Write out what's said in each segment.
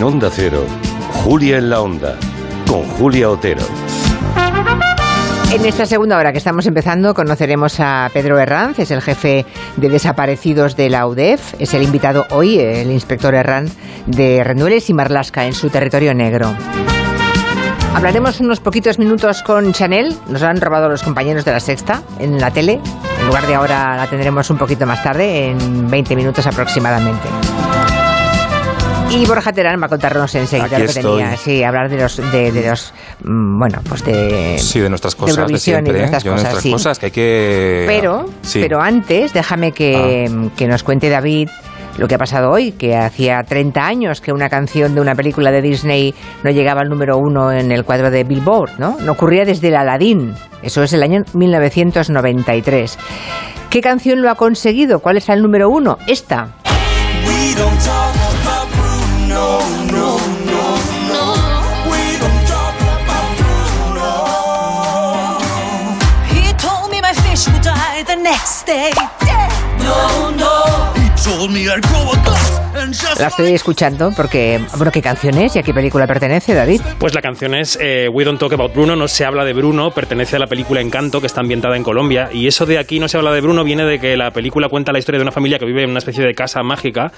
En Onda Cero, Julia en la Onda, con Julia Otero. En esta segunda hora que estamos empezando conoceremos a Pedro Herranz, es el jefe de desaparecidos de la UDEF, es el invitado hoy, el inspector Herranz de Rendueles y Marlasca en su territorio negro. Hablaremos unos poquitos minutos con Chanel, nos han robado los compañeros de la sexta en la tele, en lugar de ahora la tendremos un poquito más tarde, en 20 minutos aproximadamente. Y Borja Terán va a contarnos enseguida Aquí lo que estoy. tenía, sí, hablar de los, de, de los, mm, bueno, pues de... Sí, de nuestras cosas de, Eurovisión y siempre. de nuestras Yo de cosas, nuestras sí. cosas que hay que... Pero, Sí. pero antes, déjame que, Ah. que nos cuente David lo que ha pasado hoy, que hacía 30 años que una canción de una película de Disney no llegaba al número uno en el cuadro de Billboard, ¿no? No ocurría desde el Aladdin, eso es el año 1993. ¿Qué canción lo ha conseguido? ¿Cuál es el número uno? Esta. No, no. He told me I'd grow a glass La estoy escuchando porque, bueno, ¿qué canción es y a qué película pertenece, David? Pues la canción es eh, We Don't Talk About Bruno, no se habla de Bruno, pertenece a la película Encanto, que está ambientada en Colombia. Y eso de aquí no se habla de Bruno viene de que la película cuenta la historia de una familia que vive en una especie de casa mágica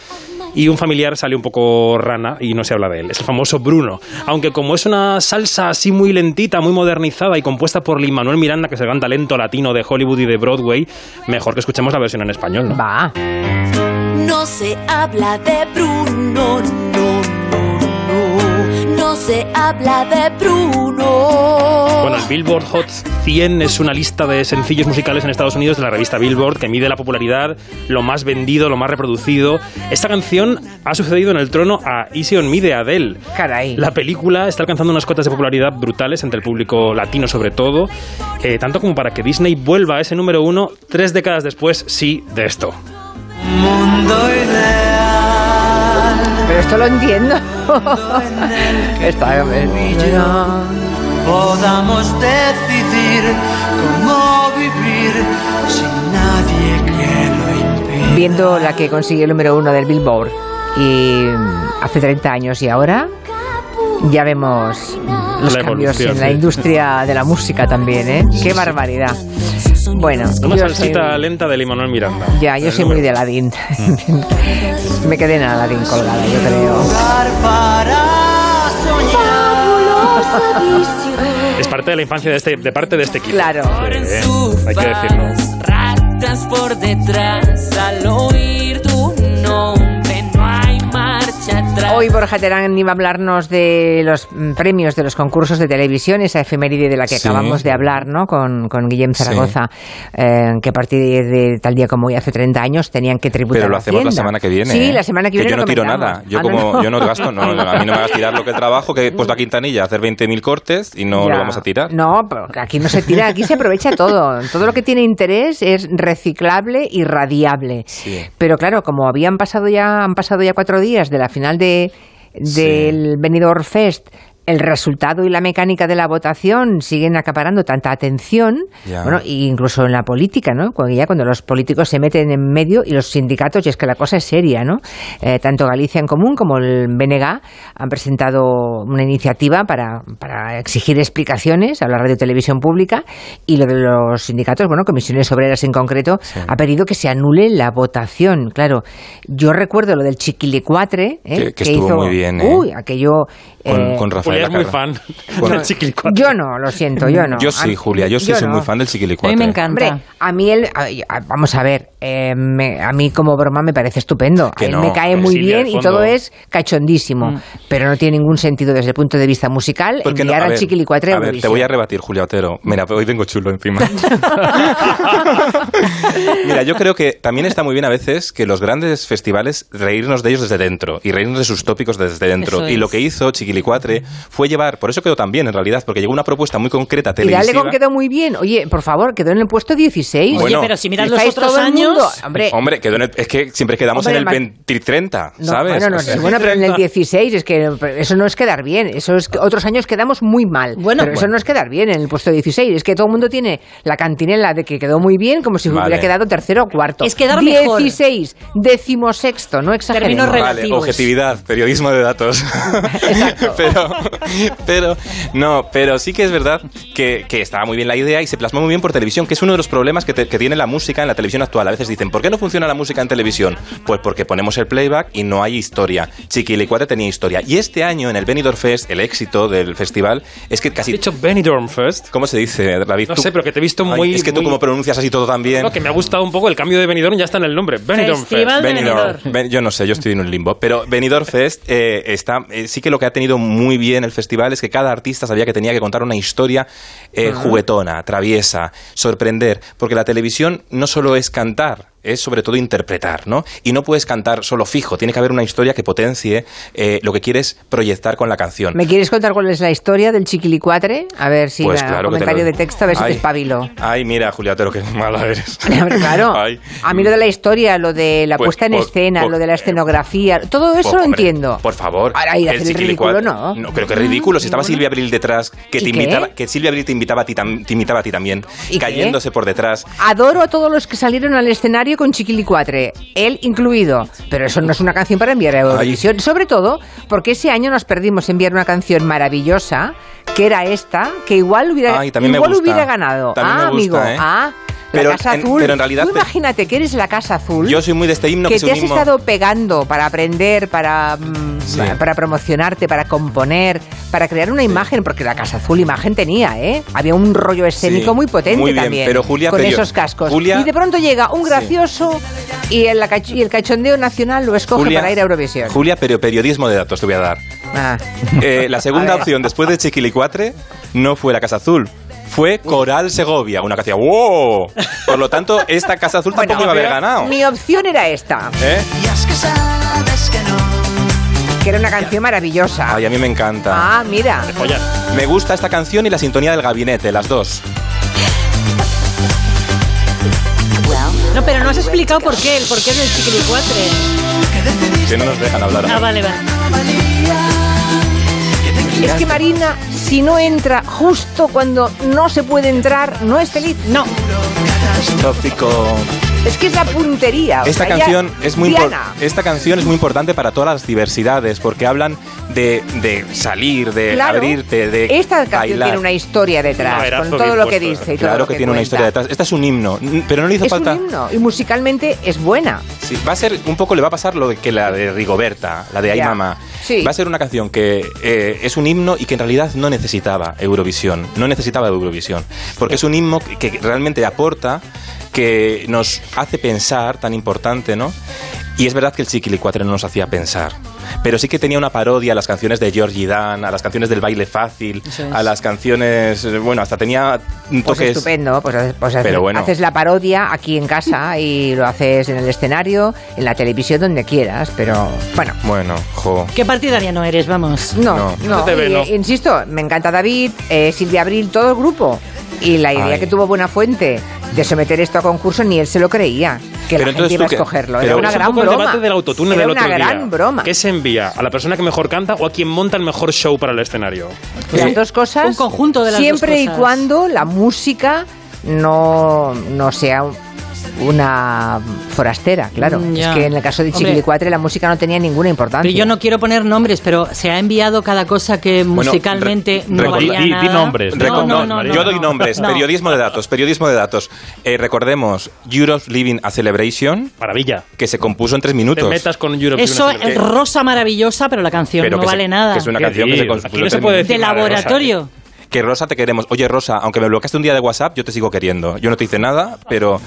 y un familiar sale un poco rana y no se habla de él. Es el famoso Bruno. Aunque como es una salsa así muy lentita, muy modernizada y compuesta por Lin Manuel Miranda, que es el gran talento latino de Hollywood y de Broadway, mejor que escuchemos la versión en español, ¿no? Va. No se habla de Bruno, no, no, no. No se habla de Bruno. Bueno, el Billboard Hot 100 es una lista de sencillos musicales en Estados Unidos de la revista Billboard que mide la popularidad, lo más vendido, lo más reproducido. Esta canción ha sucedido en el trono a Easy on Me de Adele. Caray. La película está alcanzando unas cotas de popularidad brutales entre el público latino sobre todo, eh, tanto como para que Disney vuelva a ese número uno tres décadas después, sí, de esto. Mundo ideal. Pero esto lo entiendo. Está Podamos decidir cómo vivir sin nadie que lo impida. viendo la que consiguió el número uno del Billboard y hace 30 años y ahora ya vemos los La cambios en la industria de la música también, ¿eh? Qué barbaridad. Bueno, Una salsita soy- lenta de Lin-Manuel Miranda. ya, yo soy muy de Aladdin. Me quedé en Aladdin colgada, yo creo. Es parte de la infancia de, este, de parte de este equipo. Claro. Sí, hay que decirlo. Ratas por detrás al oír atrás. Hoy Borja Terán iba a hablarnos de los mm, premios de los concursos de televisión, esa efeméride de la que Sí. acabamos de hablar, ¿no? Con, con Guillem Sí. Zaragoza, eh, que a partir de tal día como hoy, hace 30 años, tenían que tributar Pero lo a hacemos la semana que viene. Sí, ¿eh? la semana que, viene yo no tiro nada. Yo Ah, como no. yo no gasto, no, a mí no me hagas tirar lo que trabajo, que he puesto a Quintanilla a hacer 20.000 cortes y no Ya. lo vamos a tirar. No, pero aquí no se tira, aquí se aprovecha todo. Todo lo que tiene interés es reciclable y radiable. Sí. Pero claro, como habían pasado ya, han pasado ya cuatro días de la final de del Benidorm Fest, el resultado y la mecánica de la votación siguen acaparando tanta atención, Ya. bueno, e incluso en la política, ¿no? Cuando ya cuando los políticos se meten en medio y los sindicatos, y es que la cosa es seria, ¿no? Eh, tanto Galicia en Común como el BNG han presentado una iniciativa para, para exigir explicaciones a la radio y televisión pública y lo de los sindicatos, bueno, comisiones obreras en concreto, ha pedido que se anule la votación. Claro, yo recuerdo lo del chiquilicuatre, ¿eh? Que- que estuvo hizo, muy bien, ¿eh? Uy, aquello... Con, eh, con Rafael Julia es muy fan Con- del chiquilicuatre. yo no, lo siento, yo no. Yo A sí, Julia, yo sí soy no. muy fan del A chiquilicuatre. mí me encanta. Hombre, a mí él, a- a- vamos a ver, eh, me- a mí como broma me parece estupendo. Que a él no, me cae muy bien y todo es cachondísimo, pero no tiene ningún sentido desde el punto de vista musical Porque no- enviar a al ver, chiquilicuatre a a ver, te voy a rebatir, Julia Otero. Mira, hoy tengo chulo encima. Mira, yo creo que también está muy bien a veces que los grandes festivales reírnos de ellos desde dentro y reírnos de sus tópicos desde dentro. Eso Y lo que hizo Chiquilicuatre fue llevar, por eso quedó tan bien en realidad, porque llegó una propuesta muy concreta Y televisiva. Dalecon quedó muy bien. Oye, por favor, quedó en el puesto 16. Oye, Bueno, pero si miras los otros años... mundo- Hombre, Hombre, quedó en el- es que siempre quedamos Hombre, en el ma- 20 30, no, ¿sabes? bueno, no, O sea, sí, bueno, pero en el 16 es que eso no es quedar bien. Eso es que otros años quedamos muy mal. Bueno, pero eso no es quedar bien en el puesto 16. Es que todo el mundo tiene la cantinela de que quedó muy bien, como si Vale. hubiera quedado tercero o cuarto. Es quedar mejor. 16, decimosexto, no exageremos. Términos Vale, objetividad, periodismo de datos. Exacto. pero, pero, no, pero sí que es verdad que, que estaba muy bien la idea y se plasmó muy bien por televisión, que es uno de los problemas que, te- que tiene la música en la televisión actual. A veces dicen, ¿por qué no funciona la música en televisión? Pues porque ponemos el playback y no hay historia. Chiquilicuatre tenía historia. Y este año, en el Benidorm Fest, el éxito del festival es que Has casi... dicho Benidorm Fest. ¿Cómo se dice, David? No Tú- sé, pero que te he visto Ay, muy- es que tú como pronuncias así todo tan bien... No, que me ha gustado un poco el cambio de Benidorm, ya está en el nombre. Benidorm Festival Fest. Benidorm. Benidorm. Ben- yo no sé, yo estoy en un limbo. Pero Benidorm Fest eh, está, eh, sí que lo que ha tenido muy bien el festival es que cada artista sabía que tenía que contar una historia eh, juguetona, traviesa, sorprender. Porque la televisión no solo es cantar, es sobre todo interpretar, ¿no? Y no puedes cantar solo fijo, tiene que haber una historia que potencie eh, lo que quieres proyectar con la canción. ¿Me quieres contar cuál es la historia del chiquilicuatre? A ver si Pues la- claro que comentario lo- de texto, a ver si te espabilo. Ay, mira, Julia Otero, qué mala eres. Claro. Ay. A mí lo de la historia, lo de la Pues, puesta en por- escena, por- lo de la escenografía, todo eso Por- lo entiendo. Por favor. Ahora ir a hacer el ridículo, no. No, creo que ridículo. Si estaba Silvia Abril detrás, que ¿Y te qué? invitaba, que Silvia Abril te invitaba a ti, tam- te imitaba a ti también, ¿Y qué? cayéndose por detrás. Adoro a todos los que salieron al escenario con Chiquilicuatre, él incluido. Pero eso no es una canción para enviar a Eurovisión. Sobre todo porque ese año nos perdimos enviar una canción maravillosa, que era esta, que igual hubiera, Ay, igual hubiera ganado. También ah, me gusta, amigo. ¿eh? Ah, Pero la Casa en- Azul. pero en realidad Tú te- imagínate que eres la Casa Azul. Yo soy muy de este himno que, te has estado pegando para aprender, para, mm, Sí. para, para promocionarte, para componer, para crear una imagen, porque la Casa Azul imagen tenía, ¿eh? Había un rollo escénico Sí, muy potente muy bien, también. pero Julia, con esos cascos. Julia- y de pronto llega un gracioso y, el, y el cachondeo nacional lo escoge Julia, para ir a Eurovisión. Julia, pero periodismo de datos te voy a dar. Ah. Eh, la segunda opción después de Chiquilicuatre no fue la Casa Azul. Fue Coral Segovia, una que hacía ¡wow! Por lo tanto, esta Casa Azul Bueno, tampoco iba a haber ganado. Mi opción era esta, ¿Eh? Y es que sabes que no. que era una canción maravillosa. Ay, a mí me encanta. Ah, mira. Me gusta esta canción y la sintonía del gabinete, las dos. No, pero no has explicado por qué, el porqué del chiquilicuatre. Que no nos dejan hablar. Ah, vale, vale. Es que Marina, si no entra justo cuando no se puede entrar, no es feliz. No, Tópico. Es que es la puntería. o Esta sea, canción, es muy esta canción es muy importante para todas las diversidades porque hablan de, de salir, de Claro, abrirte, de esta canción bailar. tiene una historia detrás, con todo lo que dice y todo Claro lo que, que tiene una cuenta. historia detrás. Esta es un himno, pero no le hizo Es falta. un himno y musicalmente es buena. Sí, va a ser un poco le va a pasar lo de que la de Rigoberta, la de Ay Ya. Mamá. Sí. Va a ser una canción que eh, es un himno y que en realidad no necesitaba Eurovisión, no necesitaba Eurovisión, porque es un himno que, que realmente aporta, que nos hace pensar, tan importante, ¿no? Y es verdad que el Chiquilicuatre no nos hacía pensar, pero sí que tenía una parodia a las canciones de Georgie Dan, a las canciones del baile fácil, es. a las canciones, bueno, hasta tenía Pues toques estupendo, pues, haces- pues haces, Pero bueno. haces la parodia aquí en casa y lo haces en el escenario, en la televisión, donde quieras, pero bueno. Bueno, jo. ¿qué partidaria no eres? Vamos. No, No. no. Y, no. insisto, me encanta David, eh, Silvia Abril, todo el grupo. Y la idea Ay. que tuvo Buenafuente de someter esto a concurso, ni él se lo creía. Que Pero la gente iba a escogerlo. pero Era una es Es un gran poco el broma. debate del autotune Era del una otro gran día. broma. ¿Qué se envía? ¿A la persona que mejor canta o a quien monta el mejor show para el escenario? Las dos cosas. Un conjunto de las Siempre dos y cosas. cuando la música no, no sea una forastera, claro. Mm, Es ya. que en el caso de. Chiquilicuatre la música no tenía ninguna importancia. Pero yo no quiero poner nombres, pero se ha enviado cada cosa que Bueno, musicalmente re- no valía di- di nada. nombres, No, no, no, no, yo doy no. nombres, No. periodismo de datos, periodismo de datos. Eh, recordemos, Europe Living a Celebration, Maravilla. que se compuso en tres Te minutos. metas con Europe Eso es rosa maravillosa, pero la canción Pero no que se- vale nada. que es una ¿Qué canción que se compuso en tres minutos. De nada laboratorio. Que Rosa te queremos. Oye, Rosa, aunque me bloqueaste un día de WhatsApp, yo te sigo queriendo. Yo no te hice nada, pero...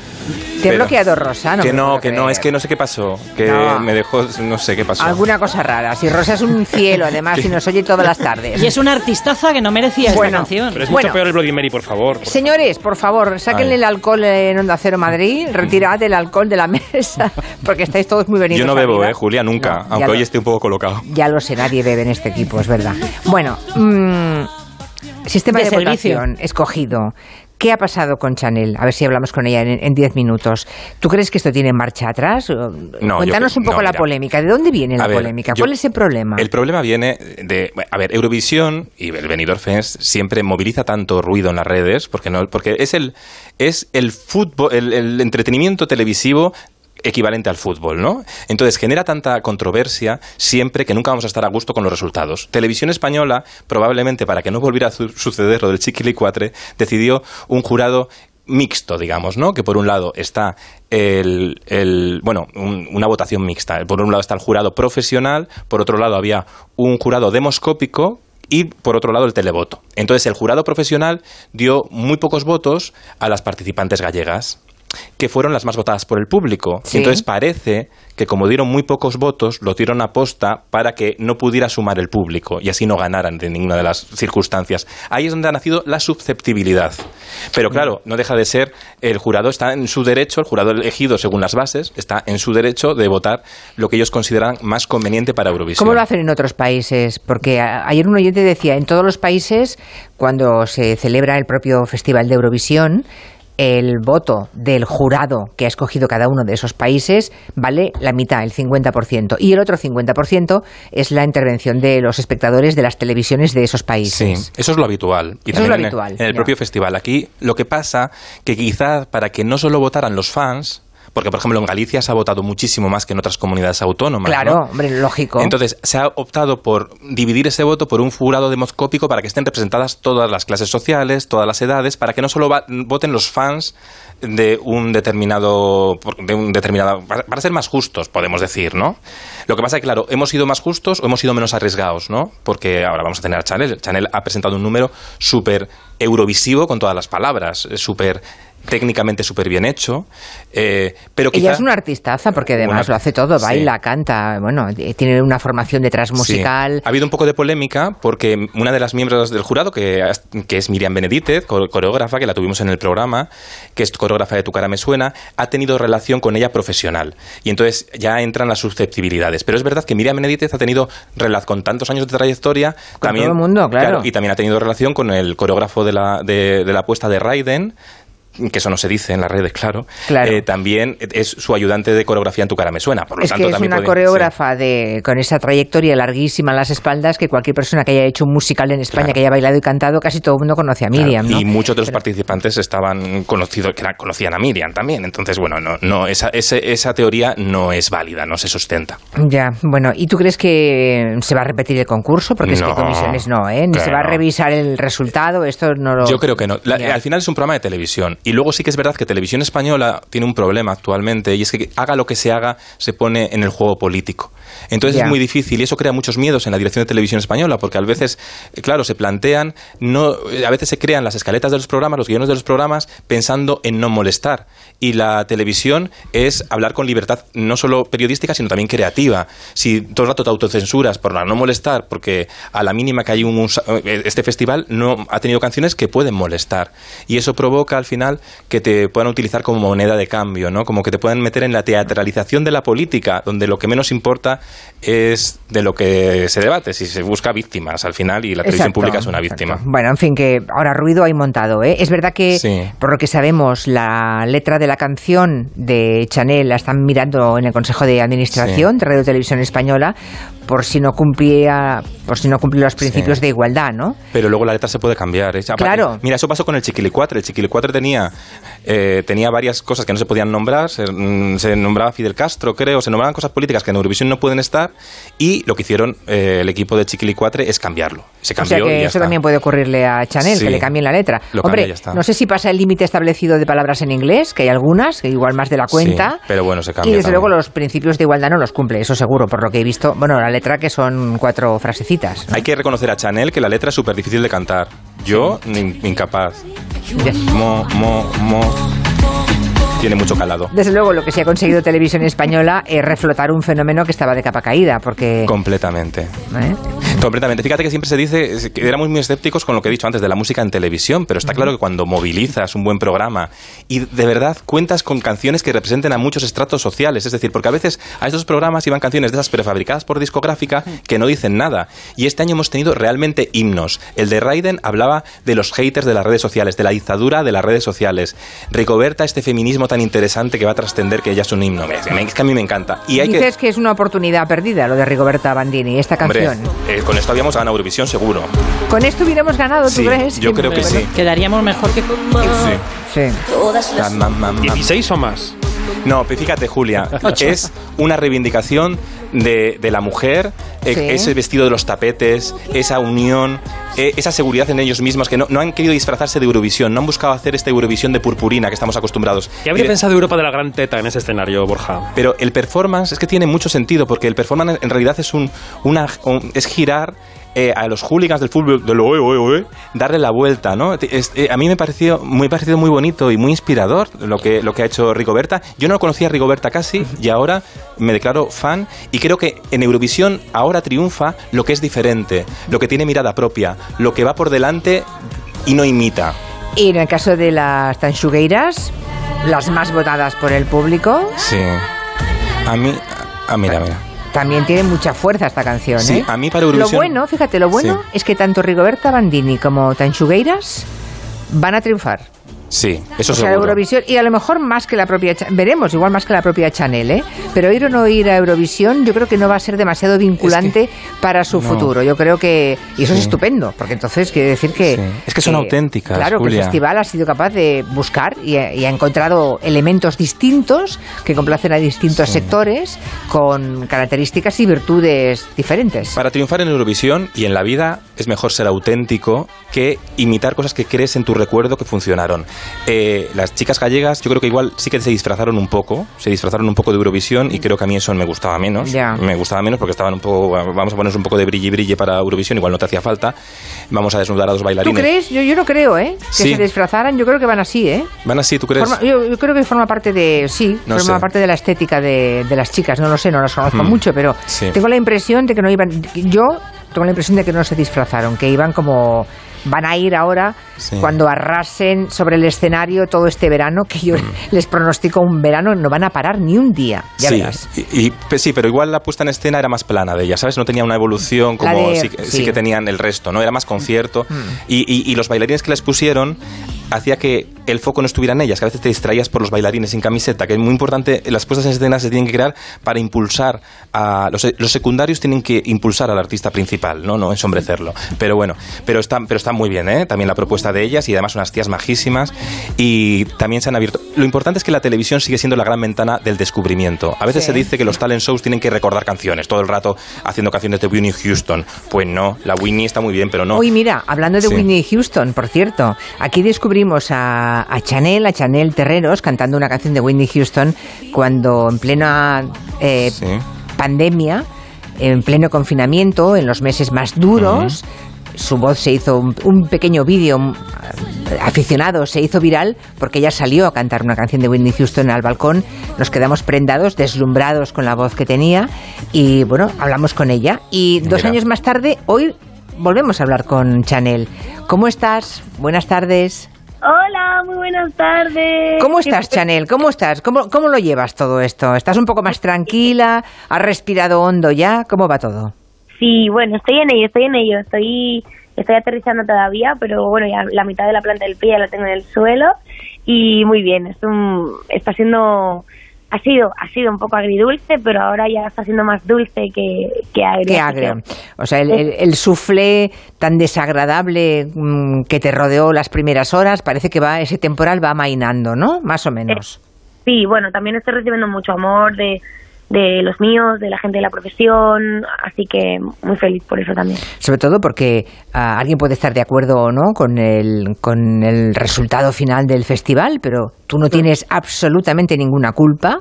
¿Te he pero- bloqueado Rosa? No que no, que no, es que no sé qué pasó. Que No. me dejó, no sé qué pasó. Alguna cosa rara. Si Rosa es un cielo, además, y nos oye todas las tardes. Y es una artistaza que no merecía esta Bueno. canción. Pero es Bueno. mucho peor el Bloody Mary, por favor. por Señores, por favor, sáquenle Ay. el alcohol en Onda Cero Madrid, retirad el alcohol de la mesa, porque estáis todos muy venidos Yo no bebo, arriba. eh, Julia, nunca. No, aunque lo- hoy esté un poco colocado. Ya lo sé, nadie bebe en este equipo, es verdad. Bueno, mm, sistema De de, escogido. ¿Qué ha pasado con Chanel? A ver si hablamos con ella en en 10 minutos. ¿Tú crees que esto tiene marcha atrás? yo Cuéntanos creo- un poco no, la mira. polémica. ¿De dónde viene la ver, polémica? yo- ¿Cuál es el problema? El problema viene de. A ver, Eurovisión y el Benidorm Fest siempre moviliza tanto ruido en las redes, porque, no, porque es, el, es el, fútbol, el, el entretenimiento televisivo equivalente al fútbol, ¿no? Entonces genera tanta controversia siempre que nunca vamos a estar a gusto con los resultados. Televisión Española, probablemente para que no volviera a su- suceder lo del Chiquilicuatre, decidió un jurado mixto, digamos, ¿no? Que por un lado está el, el- bueno, un- una votación mixta. Por un lado está el jurado profesional, por otro lado había un jurado demoscópico y por otro lado el televoto. Entonces el jurado profesional dio muy pocos votos a las participantes gallegas que fueron las más votadas por el público. Sí. Entonces parece que como dieron muy pocos votos, lo dieron a posta para que no pudiera sumar el público y así no ganaran de ninguna de las circunstancias. Ahí es donde ha nacido la susceptibilidad. Pero claro, no deja de ser, el jurado está en su derecho, el jurado elegido según las bases, está en su derecho de votar lo que ellos consideran más conveniente para Eurovisión. ¿Cómo lo hacen en otros países? Porque ayer un oyente decía, en todos los países, cuando se celebra el propio Festival de Eurovisión, el voto del jurado que ha escogido cada uno de esos países vale la mitad, el 50%. Y el otro 50% es la intervención de los espectadores de las televisiones de esos Sí, países. eso es lo habitual. Y Eso es lo en el- habitual, En el, propio festival. Aquí lo que pasa que quizás para que no solo votaran los fans, porque por ejemplo en Galicia se ha votado muchísimo más que en otras comunidades autónomas. Claro, ¿no? hombre, lógico. Entonces, se ha optado por dividir ese voto por un jurado demoscópico para que estén representadas todas las clases sociales, todas las edades, para que no solo va- voten los fans de un determinado de un determinado para para ser más justos, podemos decir, ¿no? Lo que pasa es que claro, hemos sido más justos o hemos sido menos arriesgados, ¿no? Porque ahora vamos a tener a Chanel. Chanel ha presentado un número súper eurovisivo con todas las palabras, eh, súper técnicamente súper bien hecho, eh, pero Ella es una artistaza porque además Una- lo hace todo, sí. baila, canta, bueno, eh, tiene una formación detrás musical. Sí. Ha habido un poco de polémica porque una de las miembros del jurado, que, que es Miriam Benedítez, co- coreógrafa, que la tuvimos en el programa, que es coreógrafa de Tu cara me suena, ha tenido relación con ella profesional. Y entonces ya entran las susceptibilidades. Pero es verdad que Miriam Benedítez ha tenido relación con tantos años de trayectoria. Con también, todo el mundo, claro. Y también ha tenido relación con el coreógrafo de la, de, de la apuesta de Raiden que eso no se dice en las redes, claro, Claro. Eh, también es su ayudante de coreografía en Tu cara me suena. Por lo Es tanto, que es también una puede- coreógrafa de, con esa trayectoria larguísima en las espaldas que cualquier persona que haya hecho un musical en España, Claro. que haya bailado y cantado, casi todo el mundo conoce a Claro, Miriam. ¿no? Y muchos de los Pero- participantes estaban conocidos, que conocían a Miriam también. Entonces, bueno, no, no, esa, ese- esa teoría no es válida, no se sustenta. Ya, bueno, ¿y tú crees que se va a repetir el concurso? Porque es que No, comisiones no, ¿eh? Ni claro se va a no. revisar el resultado, esto no lo... Yo creo que no. La- al final es un programa de televisión. Y luego sí que es verdad que Televisión Española tiene un problema actualmente y es que haga lo que se haga, se pone en el juego político. Entonces es muy difícil y eso crea muchos miedos en la dirección de Televisión Española porque a veces, eh, claro, se plantean, no, eh, a veces se crean las escaletas de los programas, los guiones de los programas, pensando en no molestar. Y la televisión es hablar con libertad no solo periodística, sino también creativa. Si todo el rato te autocensuras por no molestar, porque a la mínima que hay un, un- este festival no ha tenido canciones que pueden molestar. Y eso provoca al final que te puedan utilizar como moneda de cambio, ¿no? Como que te puedan meter en la teatralización de la política, donde lo que menos importa es de lo que se debate, si se busca víctimas al final y la televisión Exacto, pública es una exacto. víctima. Bueno, en fin, que ahora ruido hay montado, ¿eh? Es verdad que, Sí. por lo que sabemos, la letra de la canción de Chanel la están mirando en el Consejo de Administración Sí. de Radio Televisión Española por si no cumplía, por si no cumplía los principios Sí. de igualdad, ¿no? Pero luego la letra se puede cambiar. ¿eh? Claro. Mira, eso pasó con el Chiquilicuatre. El Chiquilicuatre tenía eh, tenía varias cosas que no se podían nombrar, se, mm, se nombraba Fidel Castro, creo, se nombraban cosas políticas que en Eurovisión no pueden estar y lo que hicieron eh, el equipo de Chiquilicuatre es cambiarlo. Se O sea y que ya eso está. también puede ocurrirle a Chanel, Sí. que le cambien la letra. Lo Hombre, cambia y ya está. no sé si pasa el límite establecido de palabras en inglés, que hay algunas, que igual más de la cuenta. Sí, pero bueno, se cambia Y desde también. luego los principios de igualdad no los cumple, eso seguro, por lo que he visto. Bueno, la letra que son cuatro frasecitas. ¿no? Hay que reconocer a Chanel que la letra es súper difícil de cantar. Yo, in- incapaz. Yes. More, more, more. Tiene mucho calado. Desde luego, lo que sí ha conseguido Televisión Española es reflotar un fenómeno que estaba de capa caída, porque... Completamente. ¿eh? Completamente. Fíjate que siempre se dice que éramos muy escépticos con lo que he dicho antes de la música en televisión, pero está claro que cuando movilizas un buen programa y de verdad cuentas con canciones que representen a muchos estratos sociales, es decir, porque a veces a estos programas iban canciones de esas prefabricadas por discográfica que no dicen nada. Y este año hemos tenido realmente himnos. El de Raiden hablaba de los haters de las redes sociales, de la dictadura de las redes sociales. Ricoberta, este feminismo tan interesante que va a trascender que ella es un himno. Es que- que a mí me encanta. Y hay que Dices que... es una oportunidad perdida lo de Rigoberta Bandini, esta Hombre, canción. eh, con esto habíamos ganado Eurovisión seguro. Con esto hubiéramos ganado, ¿tú Sí, crees? yo creo que Bueno, sí. Quedaríamos mejor que... Sí. Mam, mam, mam. 16 o más. No, pero fíjate, Julia, es una reivindicación de, de la mujer, eh, Sí. ese vestido de los tapetes, esa unión, eh, esa seguridad en ellos mismos, que no, no han querido disfrazarse de Eurovisión, no han buscado hacer esta Eurovisión de purpurina que estamos acostumbrados. ¿Qué habría Eh, pensado Europa de la gran teta en ese escenario, Borja? Pero el performance es que tiene mucho sentido, porque el performance en realidad es un, una, un- es girar eh, a los hooligans del fútbol, del oe, oe, oe, darle la vuelta, ¿no? Es- eh, a mí me pareció muy parecido muy bonito y muy inspirador lo que, lo que ha hecho Rigoberta. Yo no conocía a Rigoberta casi y ahora me declaro fan y creo que en Eurovisión ahora triunfa lo que es diferente, lo que tiene mirada propia, lo que va por delante y no imita. Y en el caso de las tanchugueiras, las más votadas por el público, Sí. A mí... Ah, mira, mira. También tiene mucha fuerza esta canción. Sí, ¿eh? a mí para Lo Eurovisión- bueno, fíjate, lo bueno Sí. es que tanto Rigoberta Bandini como Tanchugueiras van a triunfar. Sí, eso o sea, seguro. Eurovisión, y a lo mejor más que la propia, veremos, igual más que la propia Chanel, ¿eh? Pero ir o no ir a Eurovisión, yo creo que no va a ser demasiado vinculante para su no. futuro. Yo creo que, y eso es estupendo, porque entonces quiere decir que... Sí. Es que son auténticas, Claro, que el festival ha sido capaz de buscar y ha encontrado elementos distintos que complacen a distintos sectores con características y virtudes diferentes. Para triunfar en Eurovisión y en la vida es mejor ser auténtico que imitar cosas que crees en tu recuerdo que funcionaron. Eh, las chicas gallegas yo creo que igual sí que se disfrazaron un poco, se disfrazaron un poco de Eurovisión y creo que a mí eso me gustaba menos. Me gustaba menos porque estaban un poco, vamos a ponernos un poco de brilli brilli para Eurovisión, igual no te hacía falta. Vamos a desnudar a dos ¿Tú bailarines. crees? Yo, yo no creo, ¿eh? Que Sí. se disfrazaran, yo creo que van así, ¿eh? ¿Van así, tú crees? Forma- yo, yo creo que forma parte de. Sí, No forma sé. parte de la estética de, de las chicas. No lo sé, no las conozco Hmm. mucho, pero Sí. tengo la impresión de que no iban. Yo tengo la impresión de que no se disfrazaron, que iban como. Van a ir ahora Sí. cuando arrasen sobre el escenario todo este verano, que yo les pronostico un verano, no van a parar ni un día. Ya sí, verás. y, y- pe- sí, pero igual la puesta en escena era más plana de ella, ¿sabes? No tenía una evolución como de- sí, que- sí sí. Que tenían el resto, ¿no? Era más concierto. Y, y- y los bailarines que les pusieron hacía que el foco no estuviera en ellas, que a veces te distraías por los bailarines sin camiseta, que es muy importante, las puestas en escena se tienen que crear para impulsar a... Los, los secundarios tienen que impulsar al artista principal, ¿no? No ensombrecerlo. Pero bueno, pero está, pero está muy bien, ¿eh? También la propuesta de ellas y además unas tías majísimas y también se han abierto... Lo importante es que la televisión sigue siendo la gran ventana del descubrimiento. A veces Sí. se dice que los talent shows tienen que recordar canciones, todo el rato haciendo canciones de Whitney Houston. Pues no, la Whitney está muy bien, pero no. Uy, mira, hablando de Sí. Whitney Houston, por cierto, aquí descubrimos a, a Chanel, a Chanel Terreros, cantando una canción de Whitney Houston cuando en plena eh, Sí. pandemia, en pleno confinamiento, en los meses más duros. Su voz se hizo un, un pequeño vídeo mm, aficionado, se hizo viral porque ella salió a cantar una canción de Whitney Houston al balcón. Nos quedamos prendados, deslumbrados con la voz que tenía y bueno, hablamos con ella. Y dos Mira. años más tarde, hoy volvemos a hablar con Chanel. ¿Cómo estás? Buenas tardes. Hola, muy buenas tardes. ¿Cómo estás, Chanel? ¿Cómo estás? ¿Cómo, ¿Cómo lo llevas todo esto? ¿Estás un poco más tranquila? ¿Has respirado hondo ya? ¿Cómo va todo? Sí, bueno, estoy en ello, estoy en ello. Estoy, estoy aterrizando todavía, pero bueno, ya la mitad de la planta del pie ya la tengo en el suelo y muy bien. Es un, está siendo ha sido ha sido un poco agridulce, pero ahora ya está siendo más dulce que, que agrio. Qué agrio. O sea, el, el, el tan desagradable mm, que te rodeó las primeras horas, parece que va ese temporal va amainando, ¿no? Más o menos. Sí, bueno, también estoy recibiendo mucho amor de, de los míos, de la gente de la profesión, así que muy feliz por eso también. Sobre todo porque ah, alguien puede estar de acuerdo o no con el, con el resultado final del festival, pero tú no tienes absolutamente ninguna culpa,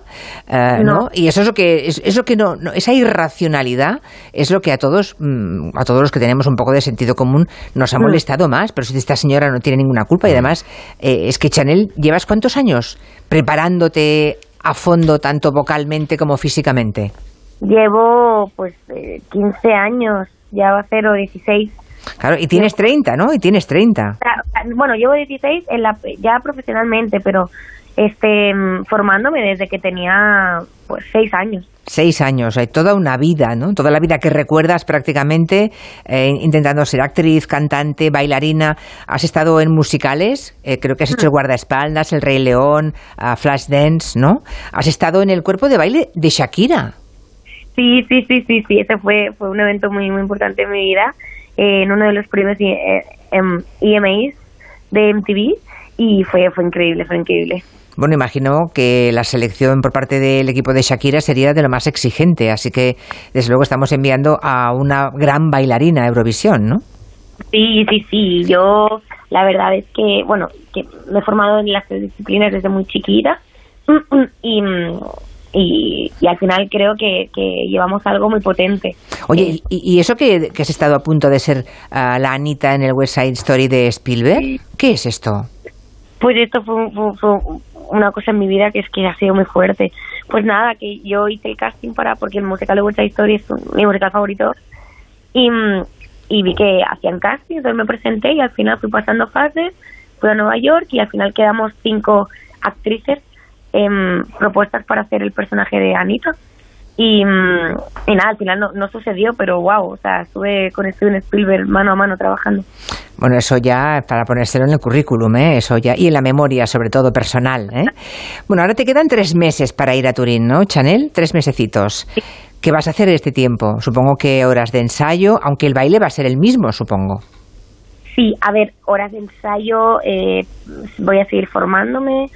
eh, ¿no? No. Y eso es lo que, es, es lo que no, no- esa irracionalidad es lo que a todos, mm, a todos los que tenemos un poco de sentido común nos ha Mm. molestado más. Pero si esta señora no tiene ninguna culpa y además eh, es que Chanel, ¿llevas cuántos años preparándote a fondo tanto vocalmente como físicamente? Llevo pues eh, 15 años, ya va a ser o 16. Claro, y tienes 30, ¿no? Y tienes 30. Ah, ah, Bueno, llevo 16 en la, ya profesionalmente, pero este mm, formándome desde que tenía pues 6 años. Seis años, hay toda una vida, ¿no? Toda la vida que recuerdas prácticamente eh, intentando ser actriz, cantante, bailarina. Has estado en musicales, eh, creo que has hecho el guardaespaldas, el Rey León, ah, Flashdance, ¿no? Has estado en el cuerpo de baile de Shakira. Sí, sí, sí, sí, sí, ese fue, fue un evento muy, muy importante en mi vida, eh, en uno de los premios eh, em, EMAs de MTV y fue, fue increíble, fue increíble. Bueno, imagino que la selección por parte del equipo de Shakira sería de lo más exigente, así que desde luego estamos enviando a una gran bailarina a Eurovisión, ¿no? Sí, sí, sí, yo la verdad es que, bueno, que me he formado en las tres disciplinas desde muy chiquita y, y, y al final creo que, que llevamos algo muy potente. Oye, ¿y, y eso que, que has estado a punto de ser ah, la Anita en el West Side Story de Spielberg? ¿Qué es esto? Pues esto fue, una cosa en mi vida que es que ha sido muy fuerte. Pues nada, que yo hice el casting para, porque el musical de Side Story es mi musical favorito, y, y vi que hacían casting, entonces me presenté y al final fui pasando fases, fui a Nueva York y al final quedamos cinco actrices em, propuestas para hacer el personaje de Anita. Y, mm, y nada, al final no, no sucedió, pero wow, o sea, estuve con Steven Spielberg mano a mano trabajando. Bueno, eso ya para ponérselo en el currículum, ¿eh? Eso ya. Y en la memoria, sobre todo personal, ¿eh? Bueno, ahora te quedan tres meses para ir a Turín, ¿no, Chanel? Tres mesecitos. ¿Qué vas a hacer este tiempo? Supongo que horas de ensayo, aunque el baile va a ser el mismo, supongo. Sí, a ver, horas de ensayo, eh, voy a seguir formándome,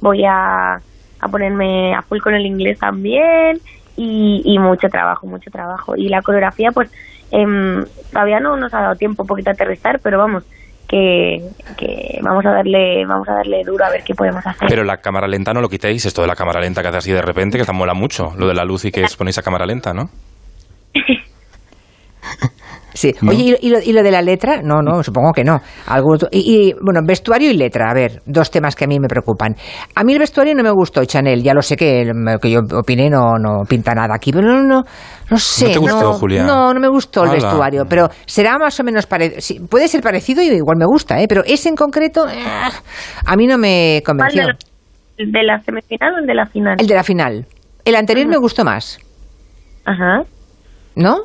voy a, a ponerme a full con el inglés también y, y mucho trabajo, mucho trabajo. Y la coreografía, pues em, todavía no nos ha dado tiempo un poquito a aterrizar, pero vamos, que, que vamos a darle vamos a darle duro a ver qué podemos hacer. Pero la cámara lenta no lo quitéis, esto de la cámara lenta que hace así de repente, que está mola mucho, lo de la luz y que os ponéis a cámara lenta, ¿no? Sí. ¿No? Oye, ¿y, lo- y lo, y lo de la letra? No, no, supongo que no. Algo otro- y, y, bueno, vestuario y letra, a ver, dos temas que a mí me preocupan. A mí el vestuario no me gustó, Chanel, ya lo sé que lo que yo opiné no, no pinta nada aquí, pero no, no, no sé. ¿No te gustó, Julia? No, no me gustó el Hala. vestuario, pero será más o menos parecido. puede ser parecido y igual me gusta, ¿eh? pero ese en concreto, eh, a mí no me ¿Cuál convenció. de, los- de la semifinal o el de la final? El de la final. El anterior me gustó más, Ajá. ¿no?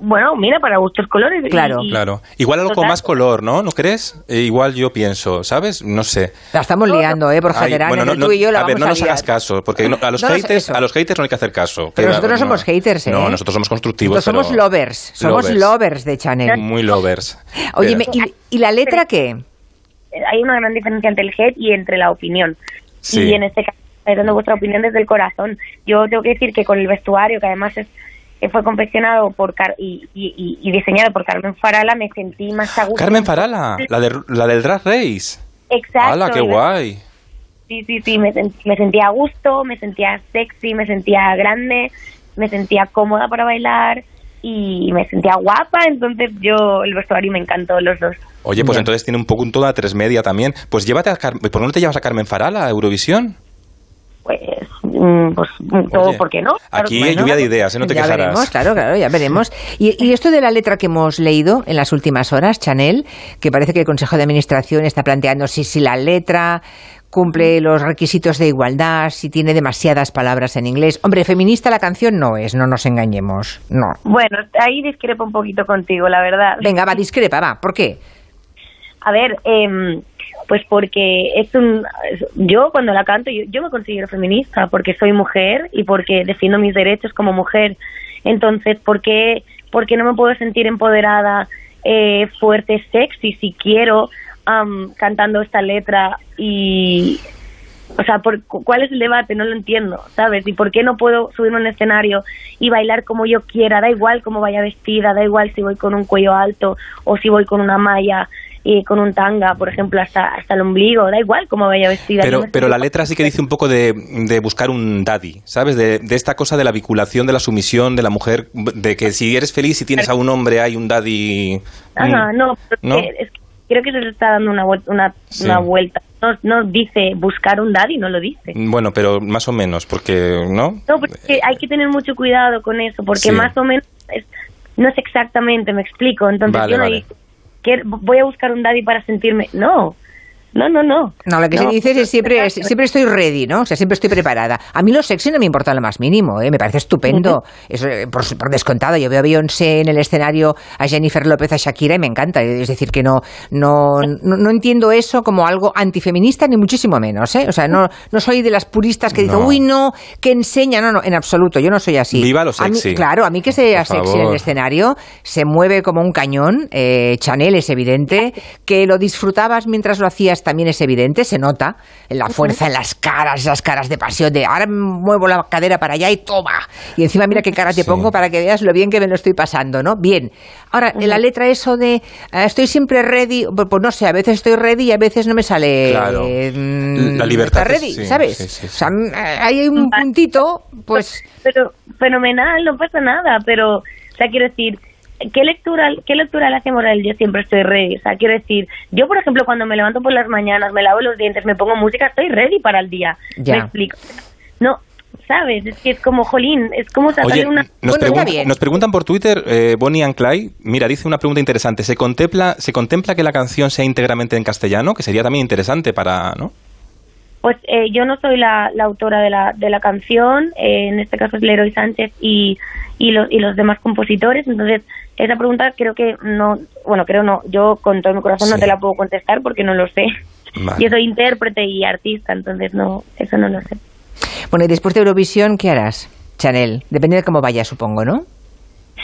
Bueno, mira, para gustos colores. Claro. y- Claro. Igual algo con más color, ¿no? ¿No crees? Eh, igual yo pienso, ¿sabes? No sé. La estamos liando, ¿eh? Por general, bueno, no, entre no- tú y yo la a ver, no a nos hagas caso, porque no- a los haters, a los haters no hay que hacer caso. Pero nosotros no somos haters, ¿eh? No, nosotros somos constructivos. Nosotros somos lovers, somos lovers, de Chanel. Muy lovers. Oye, me- ¿y, y la letra qué? hay una gran diferencia entre el hate y entre la opinión. Sí. Y en este caso, dando vuestra opinión desde el corazón. Yo tengo que decir que con el vestuario, que además es que fue confeccionado por Car- y, y- y- y diseñado por Carmen Farala, me sentí más a gusto. Carmen Farala, la, de, la del Drag Race. Exacto. ¡Hala, qué guay! Sí, sí, sí, me, sen- me sentía a gusto, me sentía sexy, me sentía grande, me sentía cómoda para bailar y me sentía guapa, entonces yo el vestuario me encantó los dos. Oye, pues entonces tiene un poco un tono a tres media también. Pues llévate a Carmen. ¿Por qué no te llevas a Carmen Farala a Eurovisión? Pues, mm, pues mm, todo, Oye, ¿por qué no? Claro Aquí hay lluvia de ideas, ¿eh? No te ya quejarás. veremos, claro, claro, ya veremos. Y, y esto de la letra que hemos leído en las últimas horas, Chanel, que parece que el Consejo de Administración está planteando si, si la letra cumple los requisitos de igualdad, si tiene demasiadas palabras en inglés. Hombre, feminista la canción no es, no nos engañemos, no. Bueno, ahí discrepo un poquito contigo, la verdad. Venga, va, discrepa, va, ¿por qué? A ver, em, Pues porque es un... Yo cuando la canto, yo, yo me considero feminista porque soy mujer y porque defiendo mis derechos como mujer. Entonces, ¿por qué, por qué no me puedo sentir empoderada, eh, fuerte, sexy si quiero am, cantando esta letra y... O sea, ¿por, cu- ¿cuál es el debate? No lo entiendo, ¿sabes? ¿Y por qué no puedo subirme a un escenario y bailar como yo quiera? Da igual cómo vaya vestida, da igual si voy con un cuello alto o si voy con una malla y con un tanga, por ejemplo, hasta, hasta el ombligo, da igual cómo vaya vestida. Pero, pero la letra sí que dice un poco de, de buscar un daddy, ¿sabes? De, de esta cosa de la vinculación, de la sumisión de la mujer, de que si eres feliz y tienes a un hombre hay un daddy... Ajá, mm, no, pero ¿no? es que- creo que se le está dando una, una, Sí. una vuelta. No, no dice buscar un daddy, no lo dice. Bueno, pero más o menos, porque, ¿no? No, porque hay que tener mucho cuidado con eso, porque Sí. más o menos es- no es exactamente, me explico. Entonces Vale, yo no vale. digo, que voy a buscar un daddy para sentirme. No, no, no, no. No, lo que se No. dice es siempre, es- siempre estoy ready, ¿no? O sea, siempre estoy preparada. A mí lo sexy no me importa lo más mínimo, ¿eh? Me parece estupendo. Eso, eh, por, por descontado, yo veo a Beyoncé en el escenario, a Jennifer López, a Shakira y me encanta. Es decir, que no, no, no, no entiendo eso como algo antifeminista, ni muchísimo menos, ¿eh? O sea, no, no soy de las puristas que dicen, No. uy, no, que enseña. No, no, en absoluto, yo no soy así. Viva lo A mí- sexy. claro, a mí que sea Por sexy en el escenario, se mueve como un cañón. eh, Chanel es evidente. Que lo disfrutabas mientras lo hacías también es evidente. Se nota en la fuerza en las caras, esas caras de pasión de ahora muevo la cadera para allá y toma. Y encima mira qué cara te Sí. pongo para que veas lo bien que me lo estoy pasando, ¿no? Bien. Ahora, en la letra eso de eh, estoy siempre ready, pues, pues no sé, a veces estoy ready y a veces no me sale Claro. mm, La libertad estar es- ready, sí, ¿sabes? sí, sí, sí. O sea, mm, ahí hay un puntito, pues Pero fenomenal, no pasa nada, pero, o sea, quiero decir, ¿qué lectura, qué lectura le hacemos a él? Yo siempre estoy ready, o sea, quiero decir, yo, por ejemplo, cuando me levanto por las mañanas, me lavo los dientes, me pongo música, estoy ready para el día. Ya. Me explico. No, ¿sabes? Es que es como, jolín, es como sacarle Oye, una... nos, Bueno, pregun- bien. nos preguntan por Twitter, eh, Bonnie and Clyde, mira, dice una pregunta interesante. ¿Se contempla, ¿Se contempla que la canción sea íntegramente en castellano? Que sería también interesante para, ¿no? Pues eh, yo no soy la, la autora de la, de la canción, eh, en este caso es Leroy Sánchez y, y, los, y los demás compositores, entonces esa pregunta creo que no, bueno, creo no, yo con todo mi corazón no te la puedo contestar porque no lo sé. Vale. Yo soy intérprete y artista, entonces no, eso no lo sé. Bueno, y después de Eurovisión, ¿qué harás, Chanel? Depende de cómo vaya, supongo, ¿no?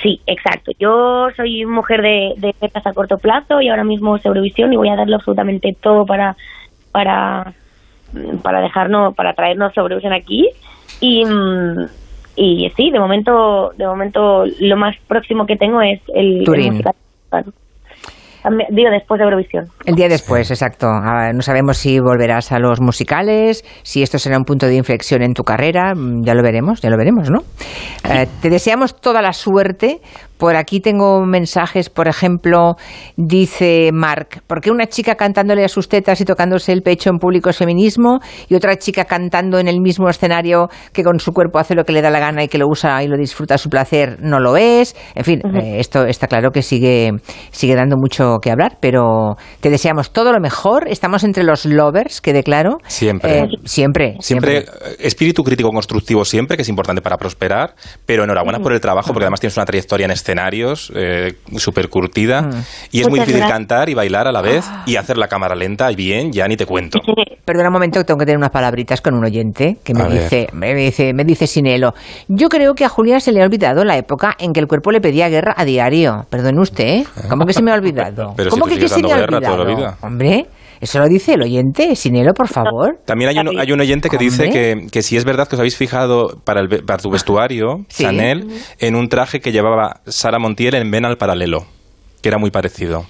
Sí, exacto. Yo soy mujer de, de metas a corto plazo y ahora mismo es Eurovisión y voy a darlo absolutamente todo para para para dejarnos para traernos Eurovisión aquí y mm, y sí, de momento de momento lo más próximo que tengo es el, el Turín. musical. Digo después de Eurovisión. El día después, exacto. Ah, No sabemos si volverás a los musicales, si esto será un punto de inflexión en tu carrera. Mm, Ya lo veremos, ya lo veremos, ¿no? Eh, te deseamos toda la suerte. Por aquí tengo mensajes, por ejemplo, dice Mark, ¿por qué una chica cantándole a sus tetas y tocándose el pecho en público es feminismo y otra chica cantando en el mismo escenario que con su cuerpo hace lo que le da la gana y que lo usa y lo disfruta a su placer no lo es? En fin, eh, esto está claro que sigue, sigue dando mucho que hablar, pero te deseamos todo lo mejor. Estamos entre los lovers, quede claro. Siempre. Eh, siempre, Siempre, espíritu crítico constructivo siempre, que es importante para prosperar, pero enhorabuena por el trabajo, porque además tienes una trayectoria en escenarios eh, súper curtida, y es muy difícil gracias. cantar y bailar a la vez, y hacer la cámara lenta y bien, ya ni te cuento. Perdona un momento que tengo que tener unas palabritas con un oyente que me dice, me dice, me dice Sinelo. Yo creo que a Julia se le ha olvidado la época en que el cuerpo le pedía guerra a diario. Perdone usted, ¿eh? ¿Cómo que se me ha olvidado? Pero ¿Cómo que, que se me ha olvidado? vida. Hombre, eso lo dice el oyente. Sinelo, por favor. También hay un, hay un oyente que dice que, que si es verdad que os habéis fijado para, el, para tu vestuario, Sí. Chanel, en un traje que llevaba Sara Montiel en Ven al Paralelo, que era muy parecido.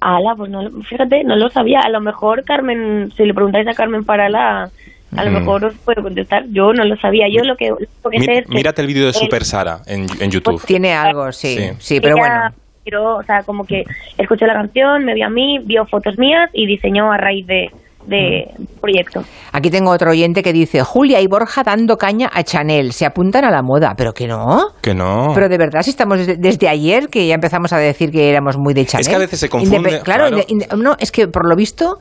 Ala, pues no, lo- fíjate, no lo sabía. A lo mejor Carmen, si le preguntáis a Carmen Parala, a lo Mm. mejor os puede contestar. Yo no lo sabía. Yo lo que, lo que Mi- sé es que mírate el vídeo de Super Sara en, en YouTube. Tiene algo, sí. Sí, Sí. pero ella bueno. Tiró, o sea, como que escuchó la canción, me vio a mí, vio fotos mías y diseñó a raíz de, de Mm. proyecto. Aquí tengo otro oyente que dice, Julia y Borja dando caña a Chanel. Se apuntan a la moda. ¿Pero que no? Que no. Pero de verdad, si estamos desde, desde ayer que ya empezamos a decir que éramos muy de Chanel. que a veces se confunde, Indepe- claro, no, es que por lo visto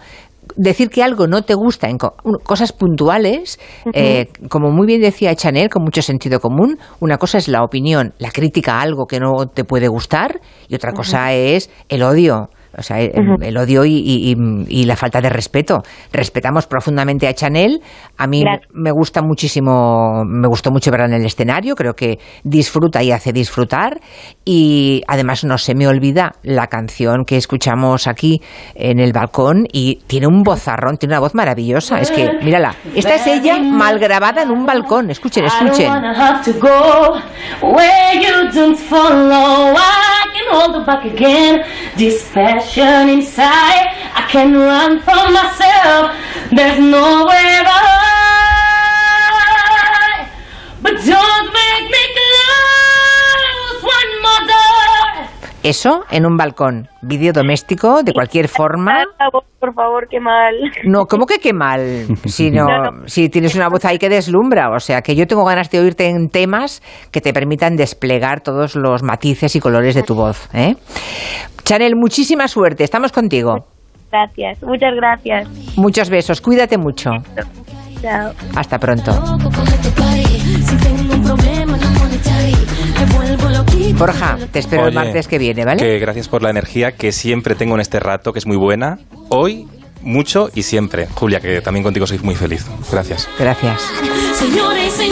decir que algo no te gusta en cosas puntuales, eh, como muy bien decía Chanel, con mucho sentido común, una cosa es la opinión, la crítica a algo que no te puede gustar y otra cosa es el odio. O sea, el, el odio y, y- y- la falta de respeto. Respetamos profundamente a Chanel. A mí Gracias. me gusta muchísimo, me gustó mucho verla en el escenario. Creo que disfruta y hace disfrutar. Y además no se me olvida la canción que escuchamos aquí en el balcón y tiene un vozarrón, tiene una voz maravillosa. Es que, mírala, esta es ella mal grabada en un balcón. Escuchen, escuchen. This passion inside, I can run from myself. There's nowhere else. Eso en un balcón. Vídeo doméstico de cualquier forma. Por favor, por favor, qué mal. No, ¿cómo que qué mal? Si, no, No, no. si tienes una voz ahí que deslumbra. O sea, que yo tengo ganas de oírte en temas que te permitan desplegar todos los matices y colores de tu voz. ¿eh? Chanel, muchísima suerte. Estamos contigo. Gracias, muchas gracias. Muchos besos. Cuídate mucho. Chao. Hasta pronto. Borja, te espero el martes que viene, ¿vale? Que gracias por la energía que siempre tengo en este rato, que es muy buena. Hoy, mucho y siempre. Julia, que también contigo soy muy feliz. Gracias. Gracias. Señores,